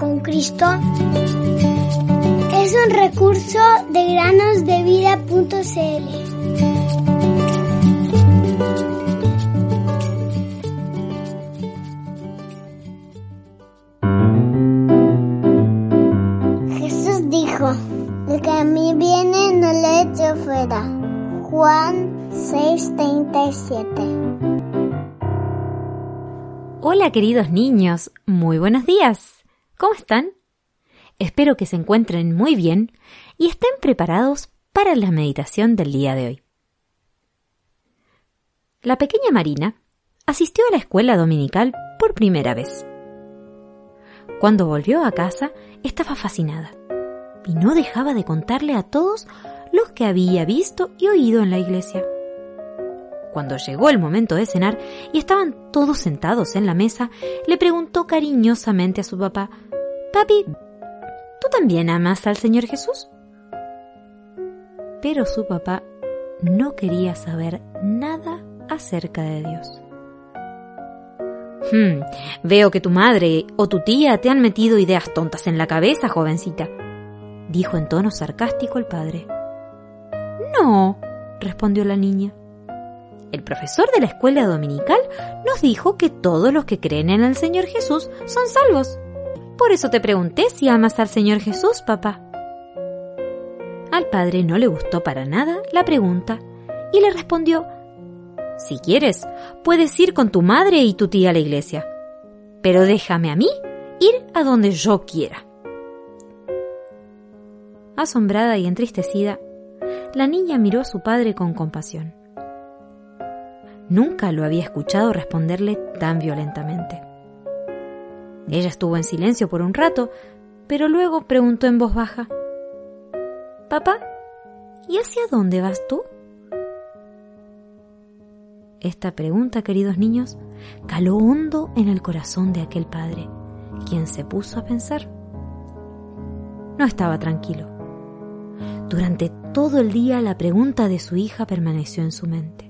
con Cristo es un recurso de granosdevida.cl. Jesús dijo, el que a mí viene no le echo fuera. Juan 6:37 Hola queridos niños, muy buenos días. ¿Cómo están? Espero que se encuentren muy bien y estén preparados para la meditación del día de hoy. La pequeña Marina asistió a la escuela dominical por primera vez. Cuando volvió a casa estaba fascinada y no dejaba de contarle a todos los que había visto y oído en la iglesia. Cuando llegó el momento de cenar y estaban todos sentados en la mesa, le preguntó cariñosamente a su papá, Papi, ¿tú también amas al Señor Jesús? Pero su papá no quería saber nada acerca de Dios. Hmm, veo que tu madre o tu tía te han metido ideas tontas en la cabeza, jovencita, dijo en tono sarcástico el padre. No, respondió la niña. El profesor de la escuela dominical nos dijo que todos los que creen en el Señor Jesús son salvos. Por eso te pregunté si amas al Señor Jesús, papá. Al padre no le gustó para nada la pregunta y le respondió, Si quieres, puedes ir con tu madre y tu tía a la iglesia, pero déjame a mí ir a donde yo quiera. Asombrada y entristecida, la niña miró a su padre con compasión. Nunca lo había escuchado responderle tan violentamente. Ella estuvo en silencio por un rato, pero luego preguntó en voz baja, Papá, ¿y hacia dónde vas tú? Esta pregunta, queridos niños, caló hondo en el corazón de aquel padre, quien se puso a pensar. No estaba tranquilo. Durante todo el día la pregunta de su hija permaneció en su mente.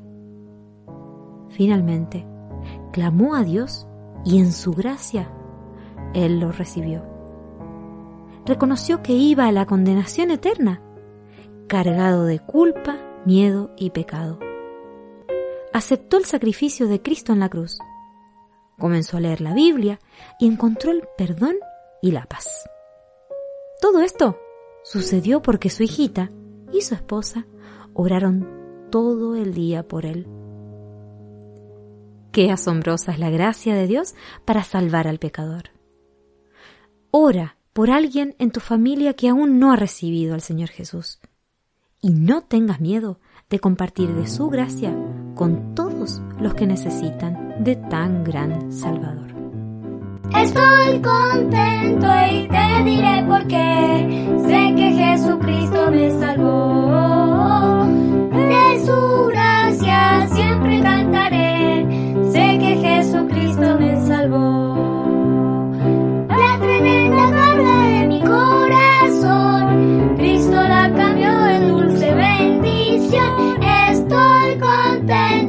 Finalmente, clamó a Dios y en su gracia Él lo recibió. Reconoció que iba a la condenación eterna, cargado de culpa, miedo y pecado. Aceptó el sacrificio de Cristo en la cruz. Comenzó a leer la Biblia y encontró el perdón y la paz. Todo esto sucedió porque su hijita y su esposa oraron todo el día por él. Qué asombrosa es la gracia de Dios para salvar al pecador. Ora por alguien en tu familia que aún no ha recibido al Señor Jesús. Y no tengas miedo de compartir de su gracia con todos los que necesitan de tan gran Salvador. Estoy contento y te diré por qué. Sé que Jesucristo Bye.